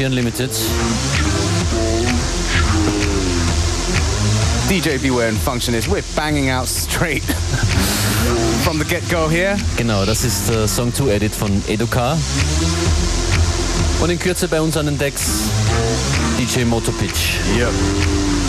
FM4 Unlimited. DJ Beware and Functionist, we're banging out straight from the get-go here. Genau, das ist der Song 2 Edit von Educar. Und in Kürze bei uns an den Decks DJ Motopitch. Yep.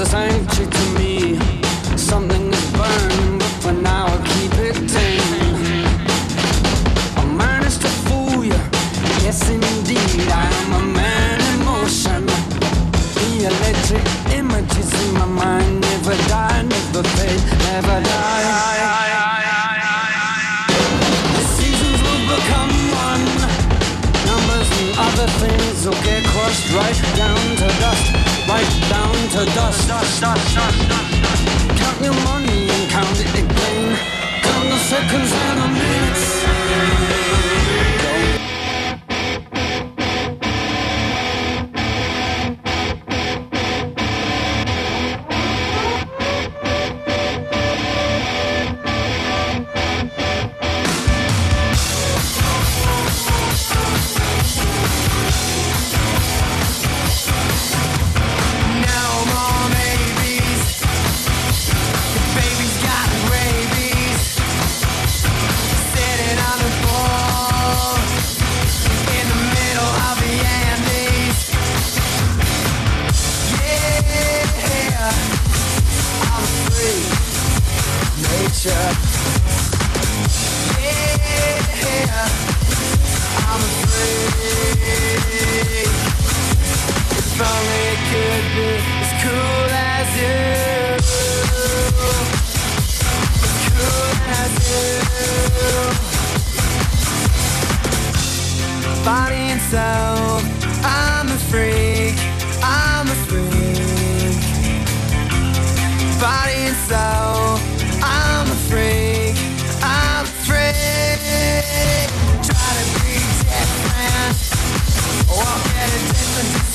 the same.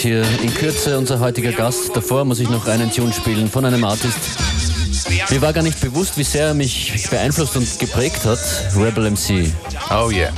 hier in Kürze unser heutiger Gast. Davor muss ich noch einen Tune spielen von einem Artist. Mir war gar nicht bewusst, wie sehr er mich beeinflusst und geprägt hat. Rebel MC. Oh yeah.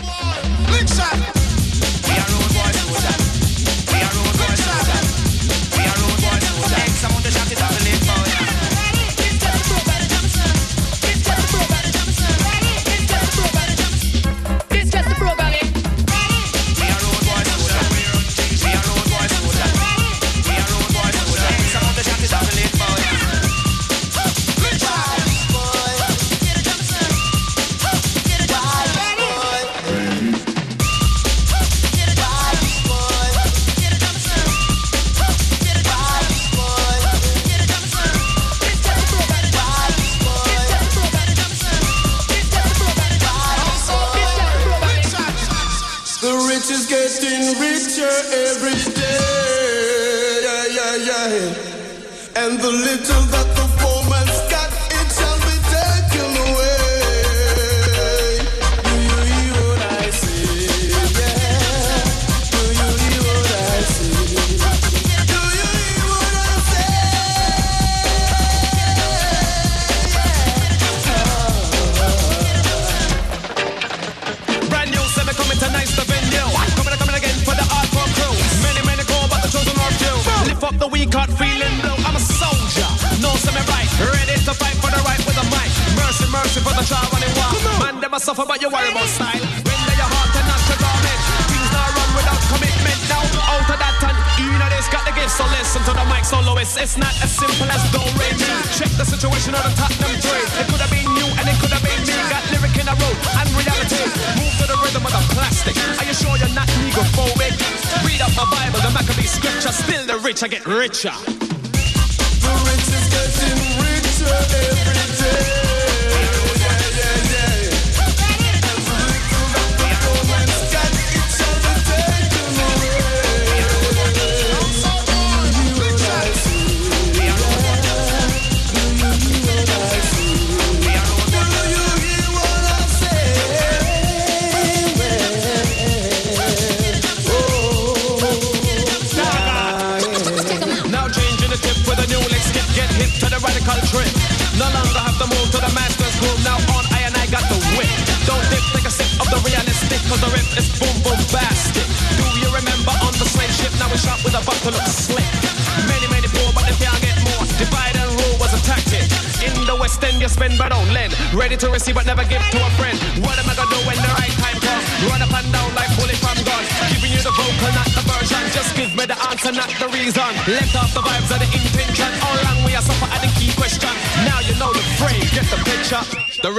the little that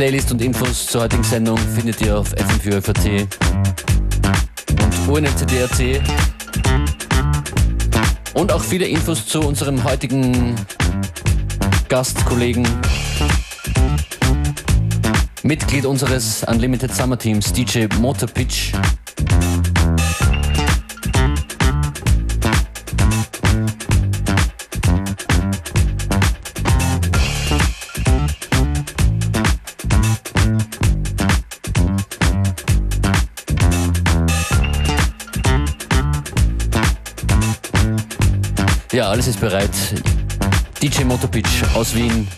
Playlist und Infos zur heutigen Sendung findet ihr auf fm 4 und unfcdrc und auch viele Infos zu unserem heutigen Gastkollegen, Mitglied unseres Unlimited Summer Teams, DJ Motorpitch. Pitch. alles ist bereit. DJ Motopic aus Wien.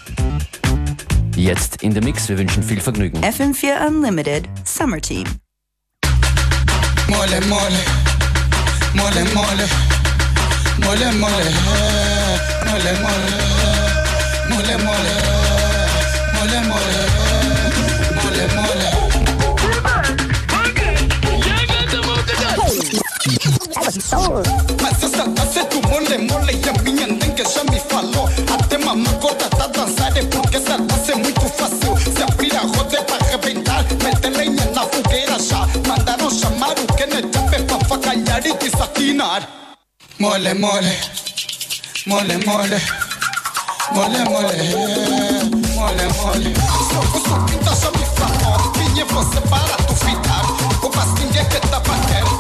Jetzt in der Mix. Wir wünschen viel Vergnügen. FM4 Unlimited Summer Team. Mole, mole, mole, mole, mole, mole, mole, mole, mole, mole, mole, mole, mole, mole. Mas essa tá sendo mole, mole E a minha nega já me falou Até mamacota tá dançar É porque essa dança é muito fácil Se abrir a roda é pra arrebentar Mete lenha na fogueira já Mandaram chamar o Jape Pra facalhar e desatinar Mole, mole Mole, mole Mole, mole. Mole, mole Só o suquita já me falou Vinha você para duvidar O bastinho é que tá batendo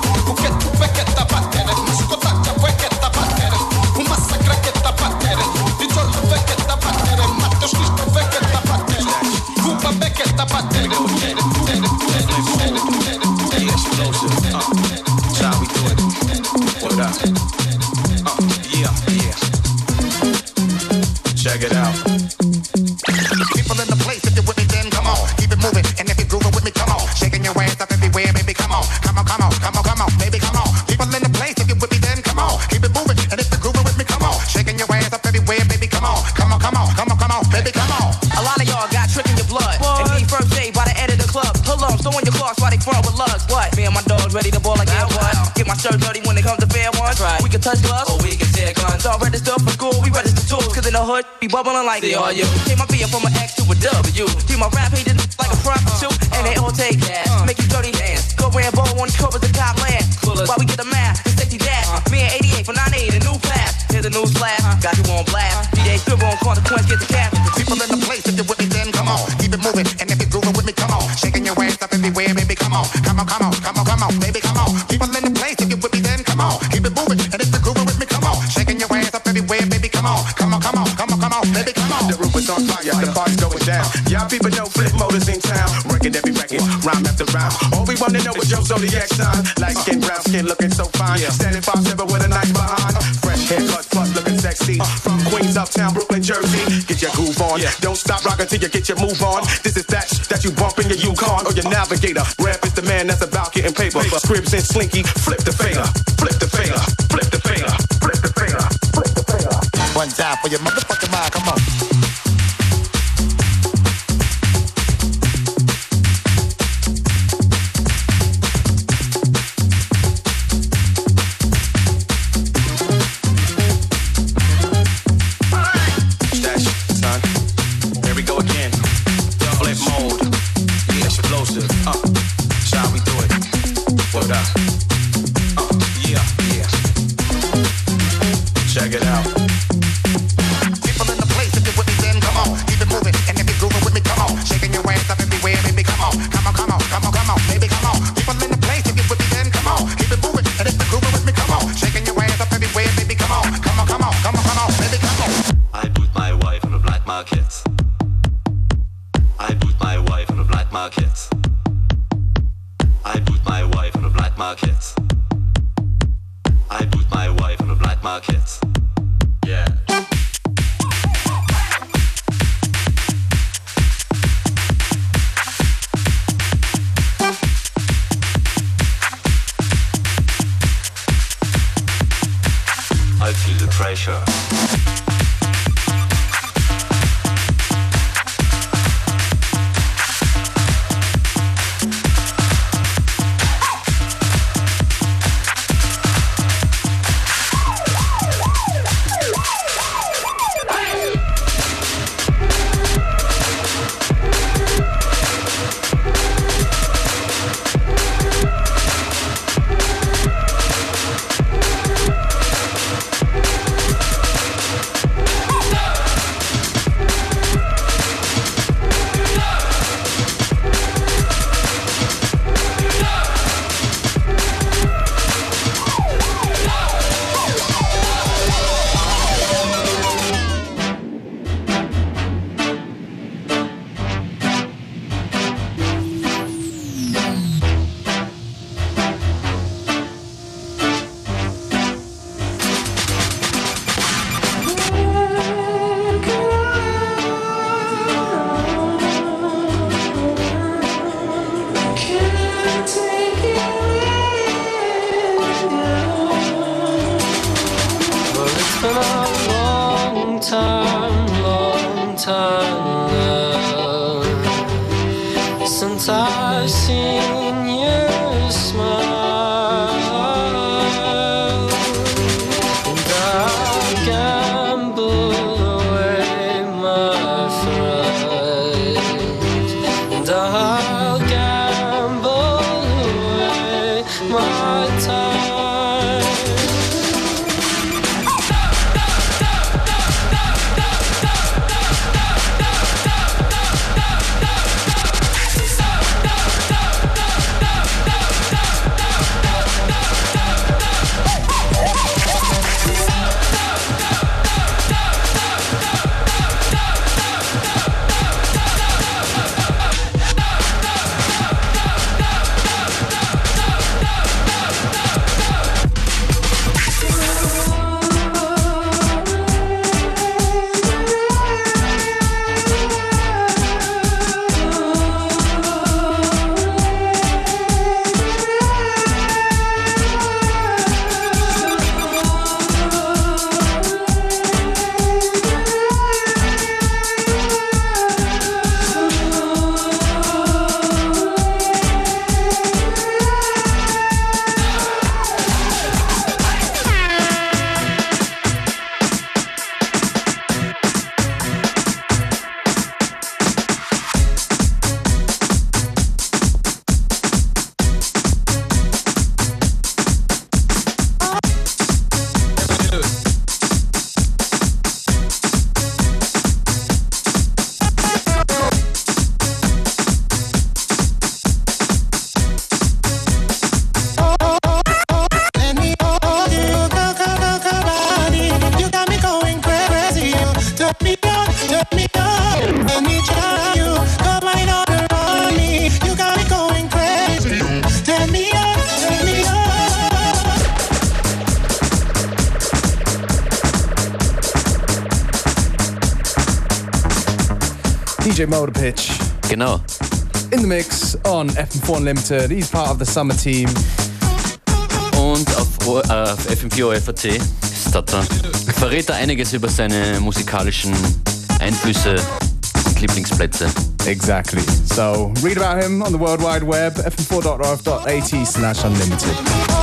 come on, come on, come on, come on, baby, come on. People in the place, if you're with me, then come on, keep it moving. And if you're grooving with me, come on, shaking your ass up everywhere, baby, come on, come on, come on, come on, come on, baby, come on. A lot of y'all got trick in your blood. And need first aid by the end of the club. Pull up, throwing your clocks while they front with lugs. What? Me and my dogs ready to ball like Air One. Get my shirt dirty when it comes to fair ones. We can touch gloves or we can tear guns. All register for school, we register tools. Cause in the hood, be bubbling like they are you. Take my beer from an X to a W. See my rap hated All we wanna know is your zodiac sign. Light skin, brown skin, looking so fine. Standing five seven with a knife behind. Fresh haircut, plus looking sexy. Uh. From Queens, uptown, Brooklyn, Jersey. Get your groove on. Yeah. Don't stop rocking till you get your move on. This is that sh- that you bump in your Yukon or your Navigator. Rap is the man that's about getting paper. Scribs and Slinky, flip the fader, flip the fader, flip the fader, flip the fader, flip the fader. One time for your motherfucking mind, come on. FM4 Unlimited. He's part of the summer team. Und auf, äh, auf FM4 OFAC ist Tata. Verrät er einiges über seine musikalischen Einflüsse und Lieblingsplätze. Exactly. So read about him on the World Wide Web, fm4.rf.at slash unlimited.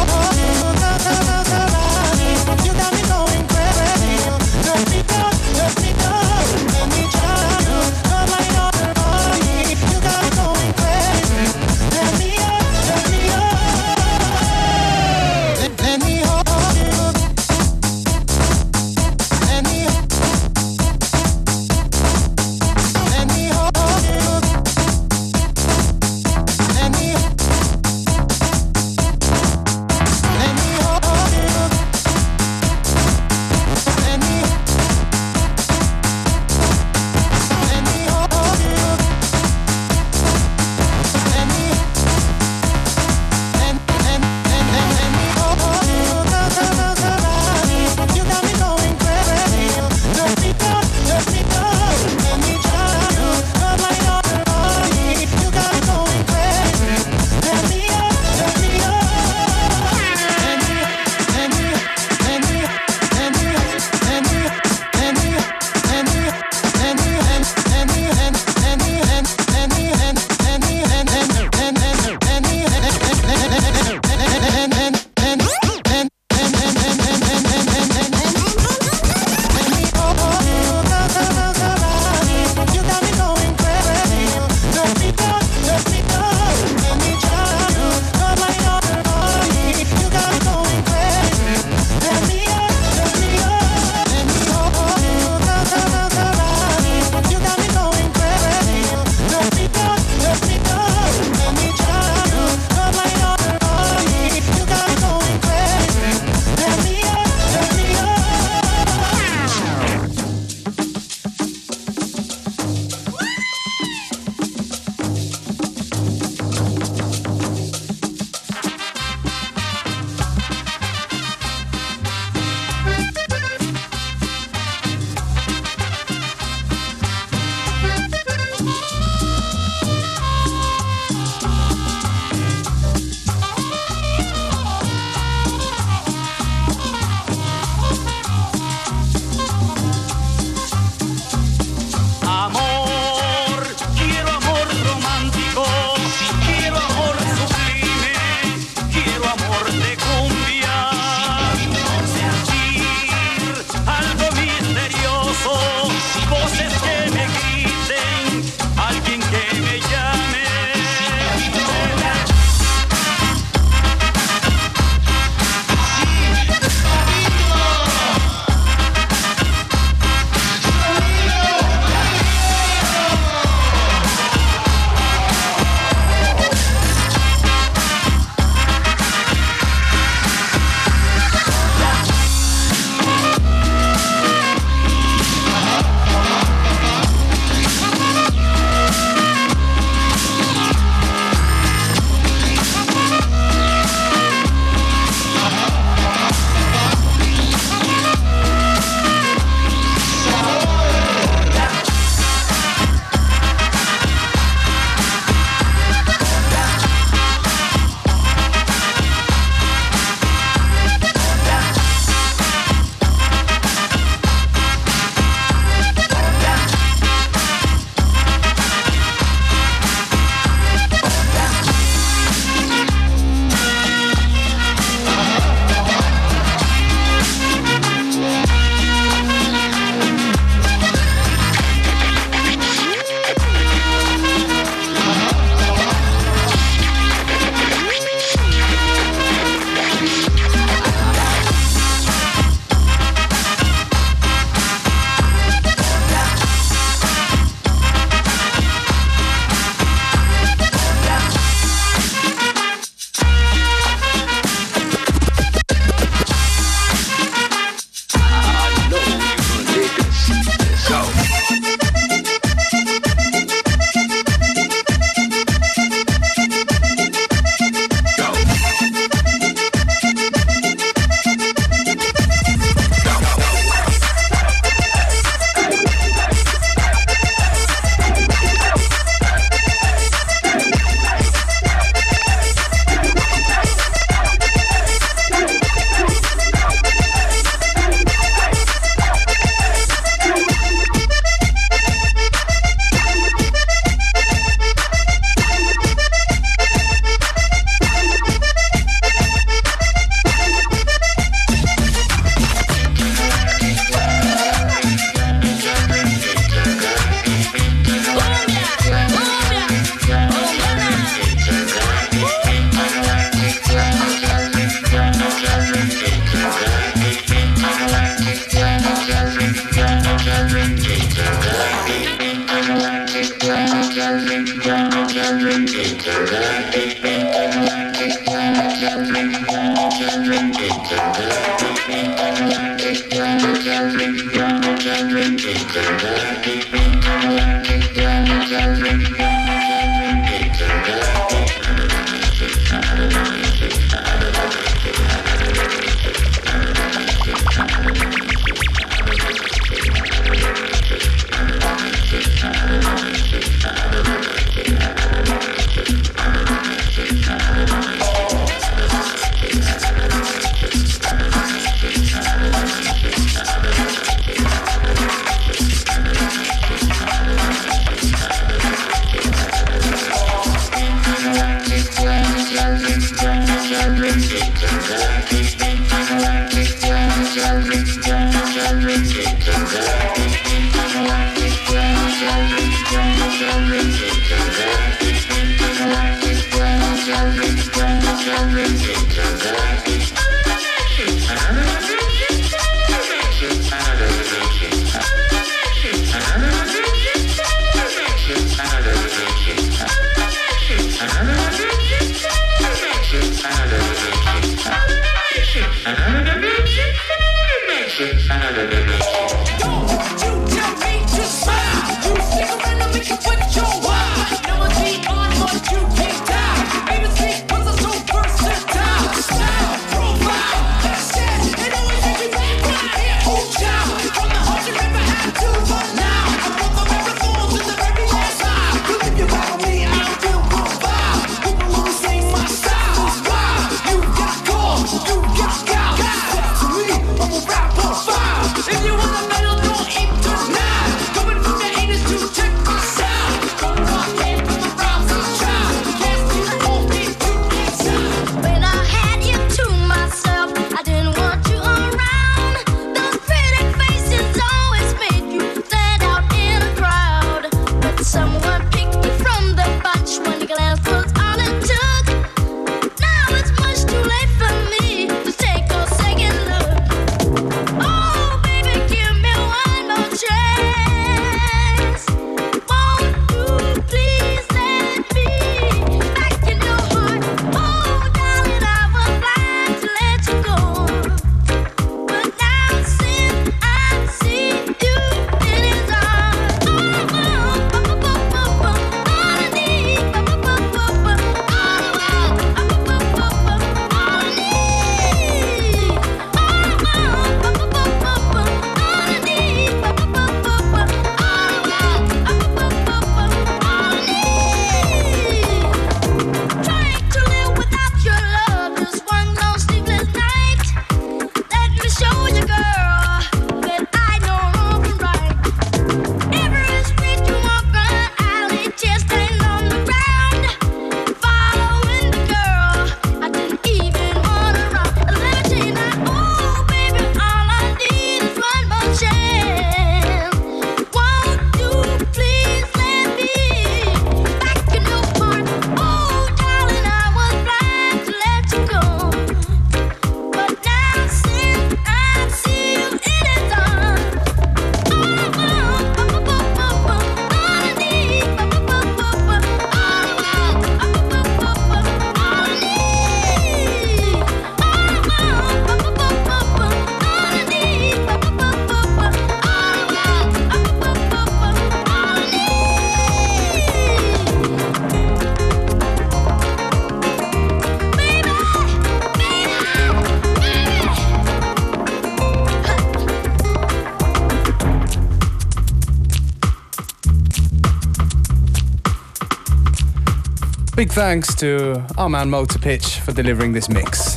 big thanks to our man Motor Pitch for delivering this mix.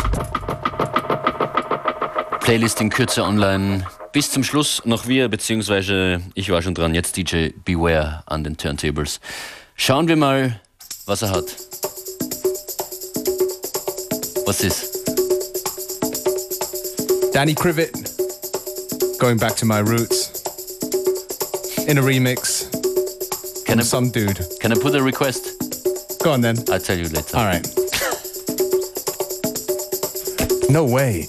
Playlist in Kürze online. Bis zum Schluss noch wir, beziehungsweise ich war schon dran, jetzt DJ Beware an den Turntables. Schauen wir mal, was er hat. Was ist? Danny Crivet, going back to my roots, in a remix. Can I, some dude. Can I put a request? Go on then. I'll tell you later. All right. no way.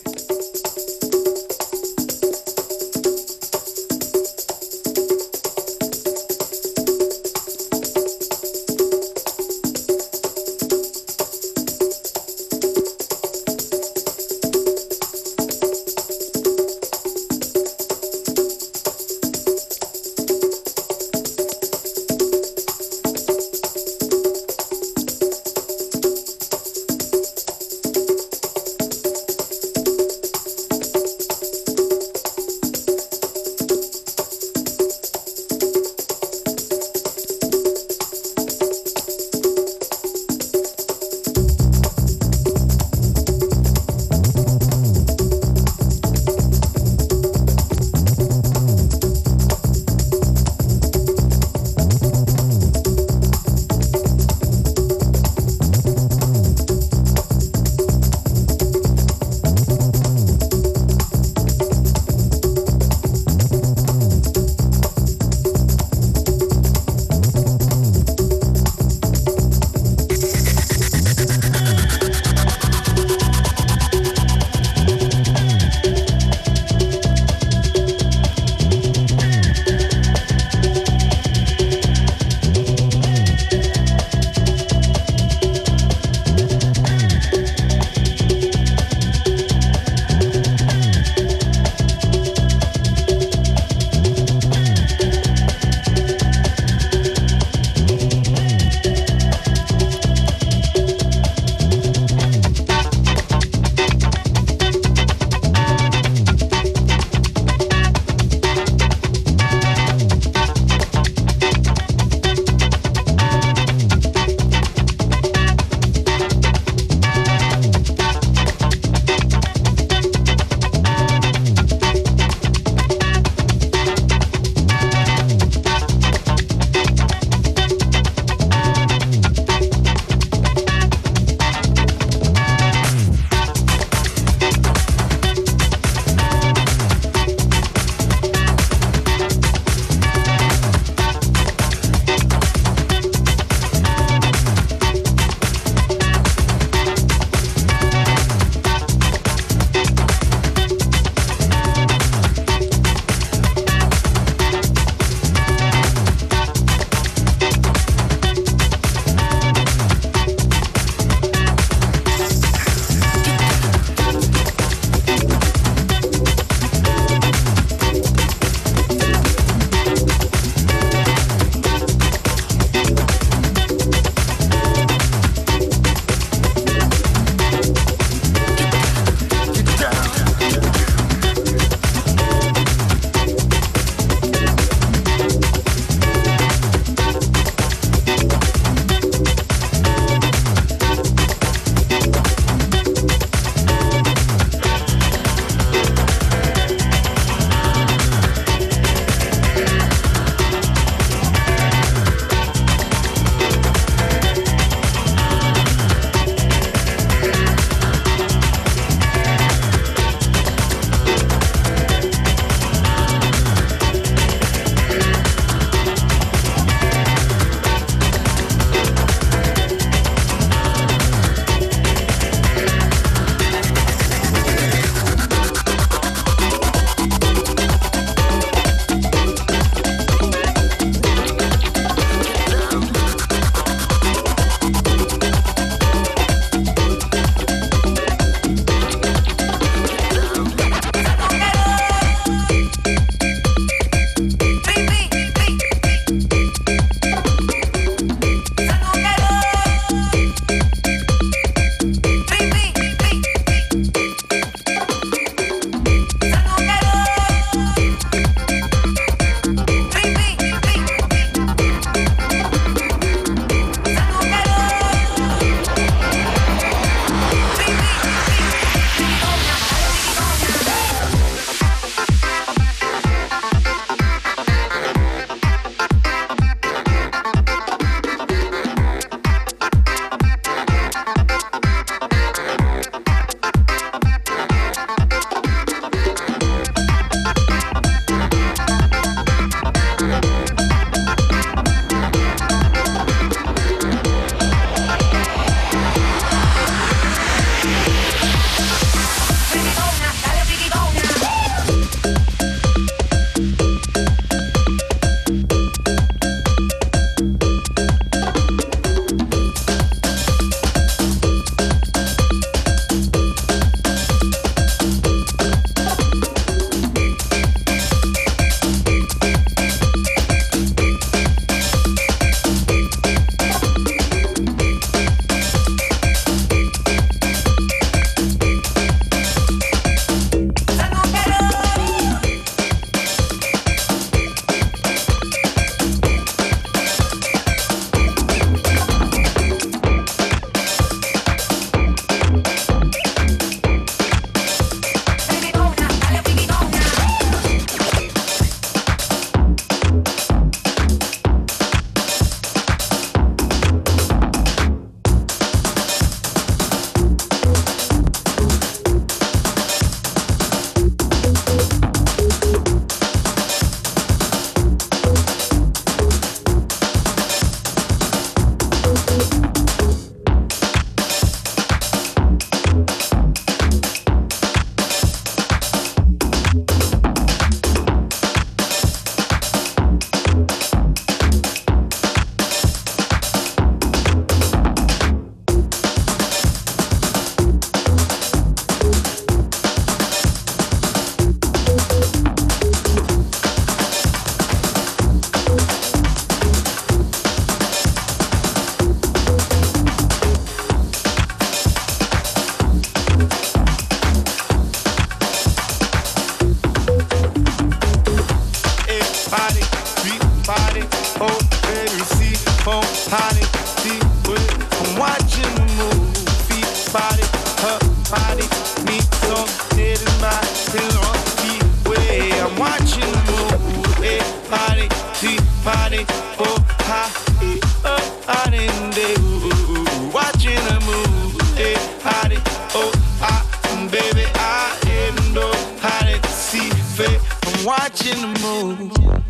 watching the moves.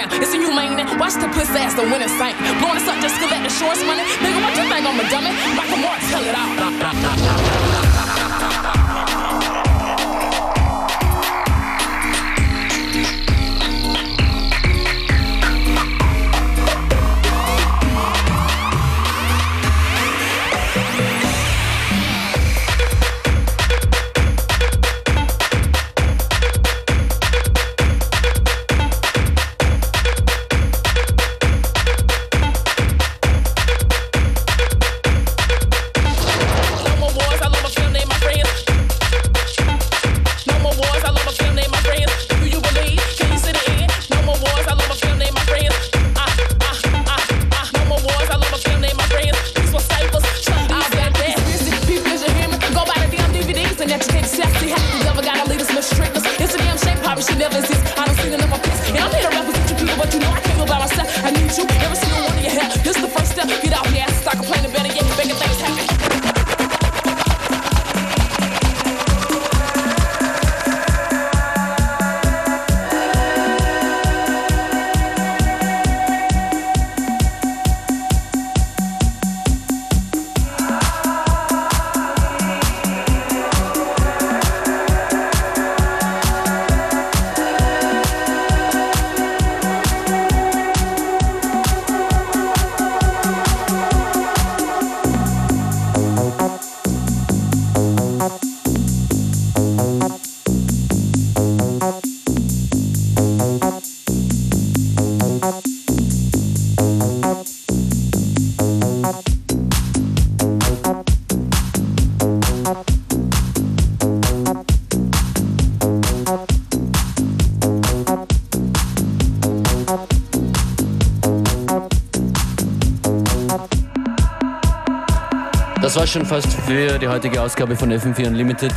around. It's a humane. Watch the puss ass, the winning sank. Blowing us up just to let the shorts money. Nigga, what you think I'm a dummy? Michael Moore, tell it out. Das war schon fast für die heutige Ausgabe von FM4 Unlimited.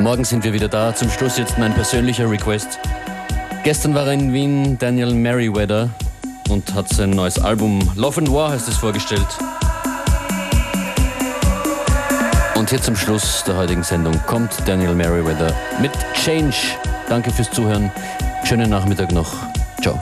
Morgen sind wir wieder da. Zum Schluss jetzt mein persönlicher Request. Gestern war er in Wien, Daniel Merriweather, und hat sein neues Album Love and War heißt es vorgestellt. Und hier zum Schluss der heutigen Sendung kommt Daniel Merriweather mit Change. Danke fürs Zuhören. Schönen Nachmittag noch. Ciao.